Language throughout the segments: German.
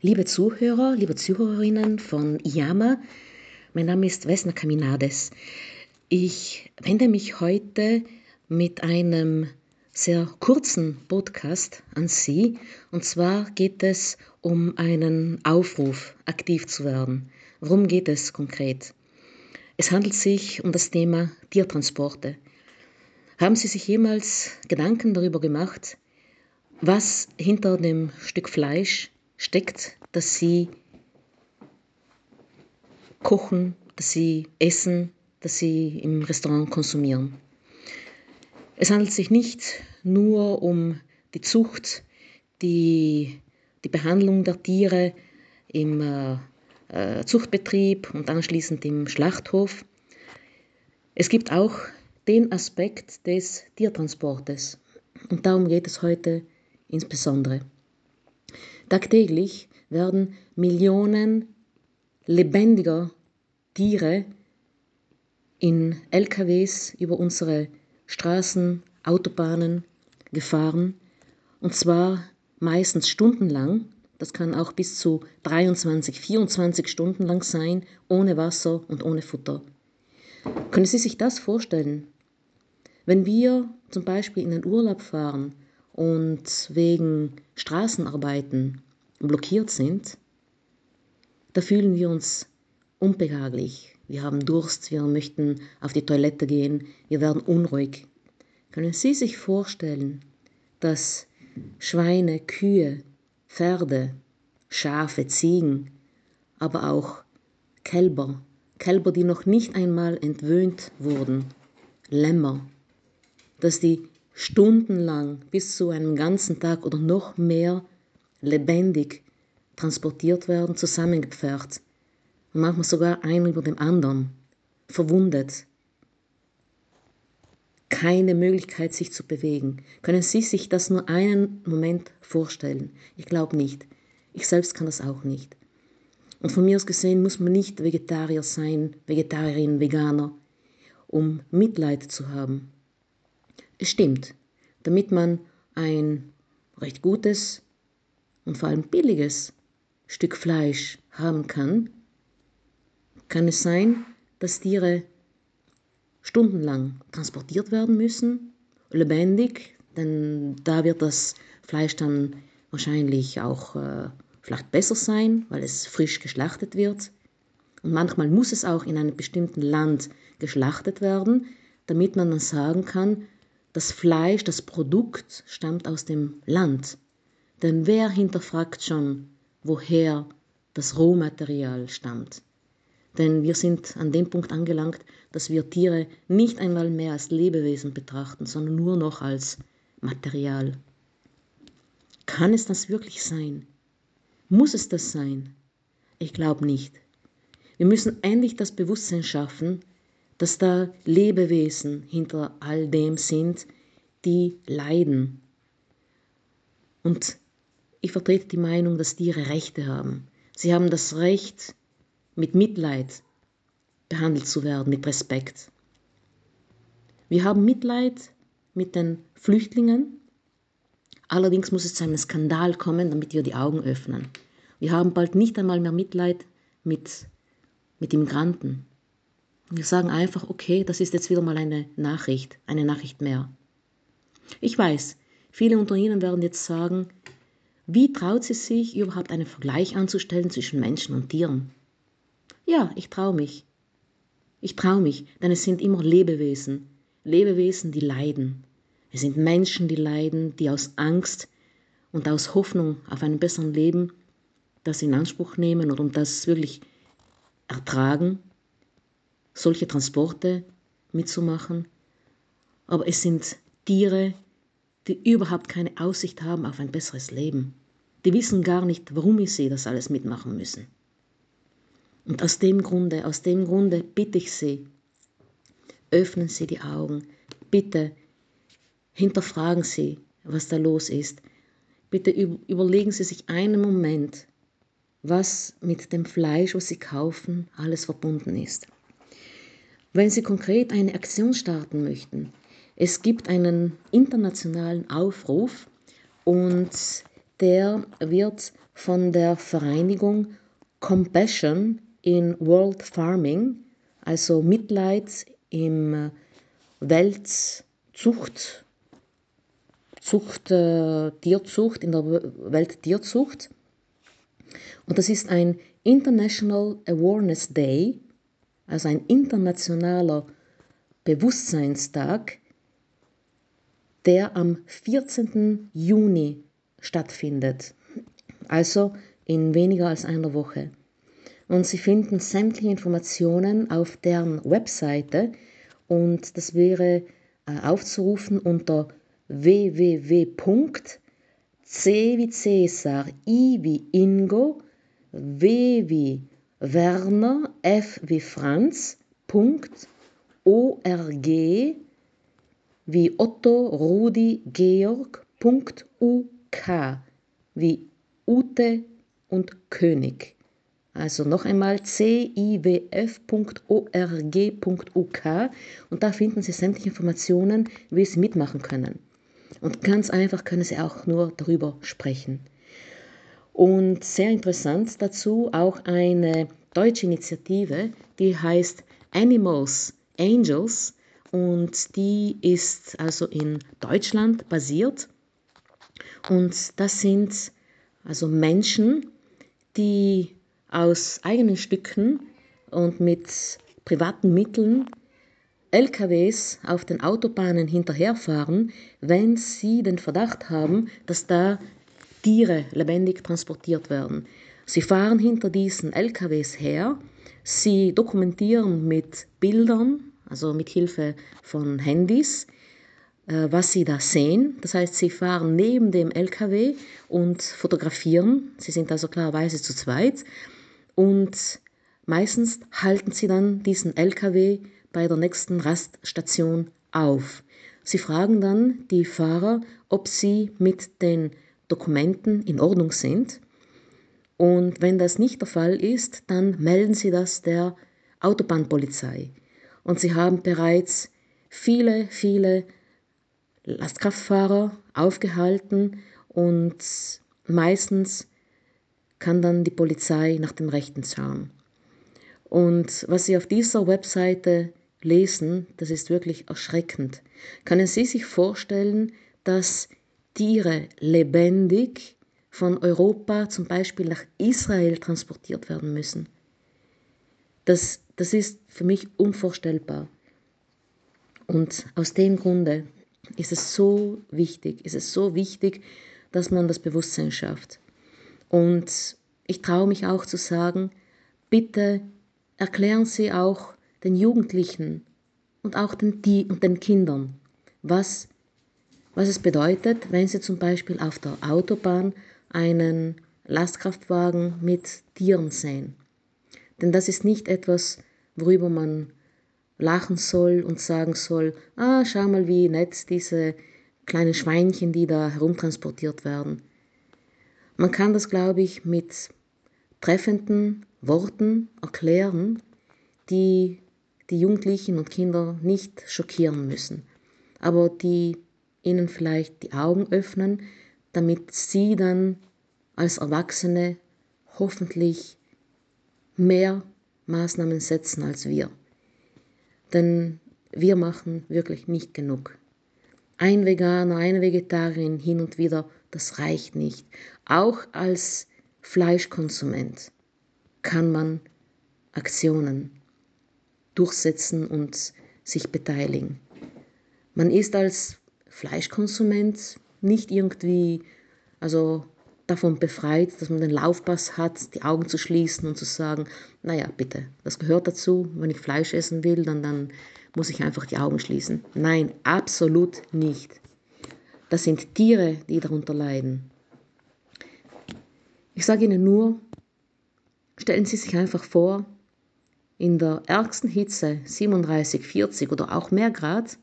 Liebe Zuhörer, liebe Zuhörerinnen von IAMA, mein Name ist Vesna Caminades. Ich wende mich heute mit einem sehr kurzen Podcast an Sie. Und zwar geht es um einen Aufruf, aktiv zu werden. Worum geht es konkret? Es handelt sich um das Thema Tiertransporte. Haben Sie sich jemals Gedanken darüber gemacht, was hinter dem Stück Fleisch steckt, dass sie kochen, dass sie essen, dass sie im Restaurant konsumieren. Es handelt sich nicht nur um die Zucht, die, die Behandlung der Tiere im äh, äh Zuchtbetrieb und anschließend im Schlachthof. Es gibt auch den Aspekt des Tiertransportes. Und darum geht es heute insbesondere. Tagtäglich werden Millionen lebendiger Tiere in LKWs über unsere Straßen, Autobahnen gefahren und zwar meistens stundenlang. Das kann auch bis zu 23, 24 Stunden lang sein, ohne Wasser und ohne Futter. Können Sie sich das vorstellen? Wenn wir zum Beispiel in den Urlaub fahren und wegen Straßenarbeiten blockiert sind, da fühlen wir uns unbehaglich. Wir haben Durst, wir möchten auf die Toilette gehen, wir werden unruhig. Können Sie sich vorstellen, dass Schweine, Kühe, Pferde, Schafe, Ziegen, aber auch Kälber, Kälber, die noch nicht einmal entwöhnt wurden, Lämmer, dass die stundenlang bis zu einem ganzen Tag oder noch mehr lebendig transportiert werden, zusammengepfercht und manchmal sogar einer über dem anderen, verwundet. Keine Möglichkeit, sich zu bewegen. Können Sie sich das nur einen Moment vorstellen? Ich glaube nicht. Ich selbst kann das auch nicht. Und von mir aus gesehen muss man nicht Vegetarier sein, Vegetarierin, Veganer, um Mitleid zu haben. Es stimmt, damit man ein recht gutes und vor allem billiges Stück Fleisch haben kann, kann es sein, dass Tiere stundenlang transportiert werden müssen, lebendig, denn da wird das Fleisch dann wahrscheinlich auch äh, vielleicht besser sein, weil es frisch geschlachtet wird. Und manchmal muss es auch in einem bestimmten Land geschlachtet werden, damit man dann sagen kann, das Fleisch, das Produkt stammt aus dem Land. Denn wer hinterfragt schon, woher das Rohmaterial stammt? Denn wir sind an dem Punkt angelangt, dass wir Tiere nicht einmal mehr als Lebewesen betrachten, sondern nur noch als Material. Kann es das wirklich sein? Muss es das sein? Ich glaube nicht. Wir müssen endlich das Bewusstsein schaffen, dass da Lebewesen hinter all dem sind, die leiden. Und ich vertrete die Meinung, dass Tiere Rechte haben. Sie haben das Recht, mit Mitleid behandelt zu werden, mit Respekt. Wir haben Mitleid mit den Flüchtlingen. Allerdings muss es zu einem Skandal kommen, damit wir die Augen öffnen. Wir haben bald nicht einmal mehr Mitleid mit, mit Immigranten. Wir sagen einfach, okay, das ist jetzt wieder mal eine Nachricht, eine Nachricht mehr. Ich weiß, viele unter Ihnen werden jetzt sagen, wie traut sie sich überhaupt einen Vergleich anzustellen zwischen Menschen und Tieren? Ja, ich traue mich. Ich traue mich, denn es sind immer Lebewesen, Lebewesen, die leiden. Es sind Menschen, die leiden, die aus Angst und aus Hoffnung auf ein besseres Leben das in Anspruch nehmen und um das wirklich ertragen solche Transporte mitzumachen. Aber es sind Tiere, die überhaupt keine Aussicht haben auf ein besseres Leben. Die wissen gar nicht, warum sie das alles mitmachen müssen. Und aus dem Grunde, aus dem Grunde bitte ich Sie, öffnen Sie die Augen, bitte hinterfragen Sie, was da los ist. Bitte überlegen Sie sich einen Moment, was mit dem Fleisch, was Sie kaufen, alles verbunden ist. Wenn Sie konkret eine Aktion starten möchten, es gibt einen internationalen Aufruf und der wird von der Vereinigung Compassion in World Farming, also Mitleid im Weltzucht, Zucht, äh, Tierzucht, in der Welttierzucht. Und das ist ein International Awareness Day, also ein internationaler Bewusstseinstag, der am 14. Juni stattfindet, also in weniger als einer Woche. Und Sie finden sämtliche Informationen auf deren Webseite und das wäre äh, aufzurufen unter www.c wie Cäsar, I wie Ingo, W wie Werner, F wie Franz, Punkt, ORG wie Otto, Rudi, Georg, Punkt, UK wie Ute und König. Also noch einmal ciwf.org.uk und da finden Sie sämtliche Informationen, wie Sie mitmachen können. Und ganz einfach können Sie auch nur darüber sprechen. Und sehr interessant dazu auch eine deutsche Initiative, die heißt Animals Angels und die ist also in Deutschland basiert. Und das sind also Menschen, die aus eigenen Stücken und mit privaten Mitteln LKWs auf den Autobahnen hinterherfahren, wenn sie den Verdacht haben, dass da Tiere lebendig transportiert werden. Sie fahren hinter diesen LKWs her, sie dokumentieren mit Bildern, also mit Hilfe von Handys, äh, was sie da sehen. Das heißt, sie fahren neben dem LKW und fotografieren. Sie sind also klarerweise zu zweit und meistens halten sie dann diesen LKW bei der nächsten Raststation auf. Sie fragen dann die Fahrer, ob sie mit den Dokumenten in Ordnung sind. Und wenn das nicht der Fall ist, dann melden sie das der Autobahnpolizei. Und sie haben bereits viele, viele Lastkraftfahrer aufgehalten und meistens kann dann die Polizei nach dem Rechten schauen. Und was Sie auf dieser Webseite lesen, das ist wirklich erschreckend. Können Sie sich vorstellen, dass Tiere lebendig von Europa zum Beispiel nach Israel transportiert werden müssen? Das, das ist für mich unvorstellbar. Und aus dem Grunde ist es so wichtig, ist es so wichtig, dass man das Bewusstsein schafft. Und ich traue mich auch zu sagen, bitte erklären Sie auch den Jugendlichen und auch den, und den Kindern, was, was es bedeutet, wenn sie zum Beispiel auf der Autobahn einen Lastkraftwagen mit Tieren sehen. Denn das ist nicht etwas, worüber man lachen soll und sagen soll, ah, schau mal, wie nett diese kleinen Schweinchen, die da herumtransportiert werden. Man kann das, glaube ich, mit treffenden Worten erklären, die die Jugendlichen und Kinder nicht schockieren müssen, aber die ihnen vielleicht die Augen öffnen, damit sie dann als Erwachsene hoffentlich mehr Maßnahmen setzen als wir. Denn wir machen wirklich nicht genug. Ein Veganer, eine Vegetarierin hin und wieder, das reicht nicht. Auch als Fleischkonsument kann man Aktionen durchsetzen und sich beteiligen. Man ist als Fleischkonsument nicht irgendwie also davon befreit, dass man den Laufpass hat, die Augen zu schließen und zu sagen, naja, bitte, das gehört dazu, wenn ich Fleisch essen will, dann, dann muss ich einfach die Augen schließen. Nein, absolut nicht. Das sind Tiere, die darunter leiden. Ich sage Ihnen nur, stellen Sie sich einfach vor, in der ärgsten Hitze 37, 40 oder auch mehr Grad,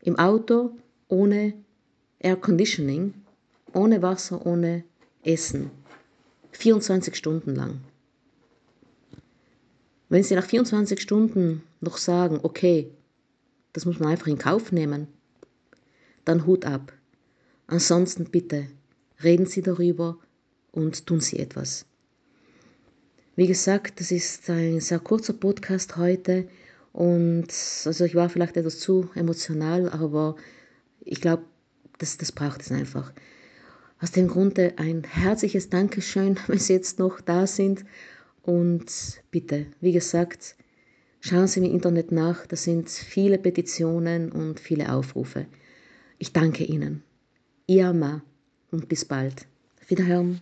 im Auto ohne Air Conditioning, ohne Wasser, ohne Essen, 24 Stunden lang. Wenn Sie nach 24 Stunden noch sagen, okay, das muss man einfach in Kauf nehmen, dann Hut ab. Ansonsten bitte reden Sie darüber und tun Sie etwas. Wie gesagt, das ist ein sehr kurzer Podcast heute und also ich war vielleicht etwas zu emotional, aber ich glaube, das, das braucht es einfach. Aus dem Grunde ein herzliches Dankeschön, wenn Sie jetzt noch da sind. Und bitte, wie gesagt, schauen Sie im Internet nach. Da sind viele Petitionen und viele Aufrufe. Ich danke Ihnen. Ihr Ma und bis bald. Wiederhören.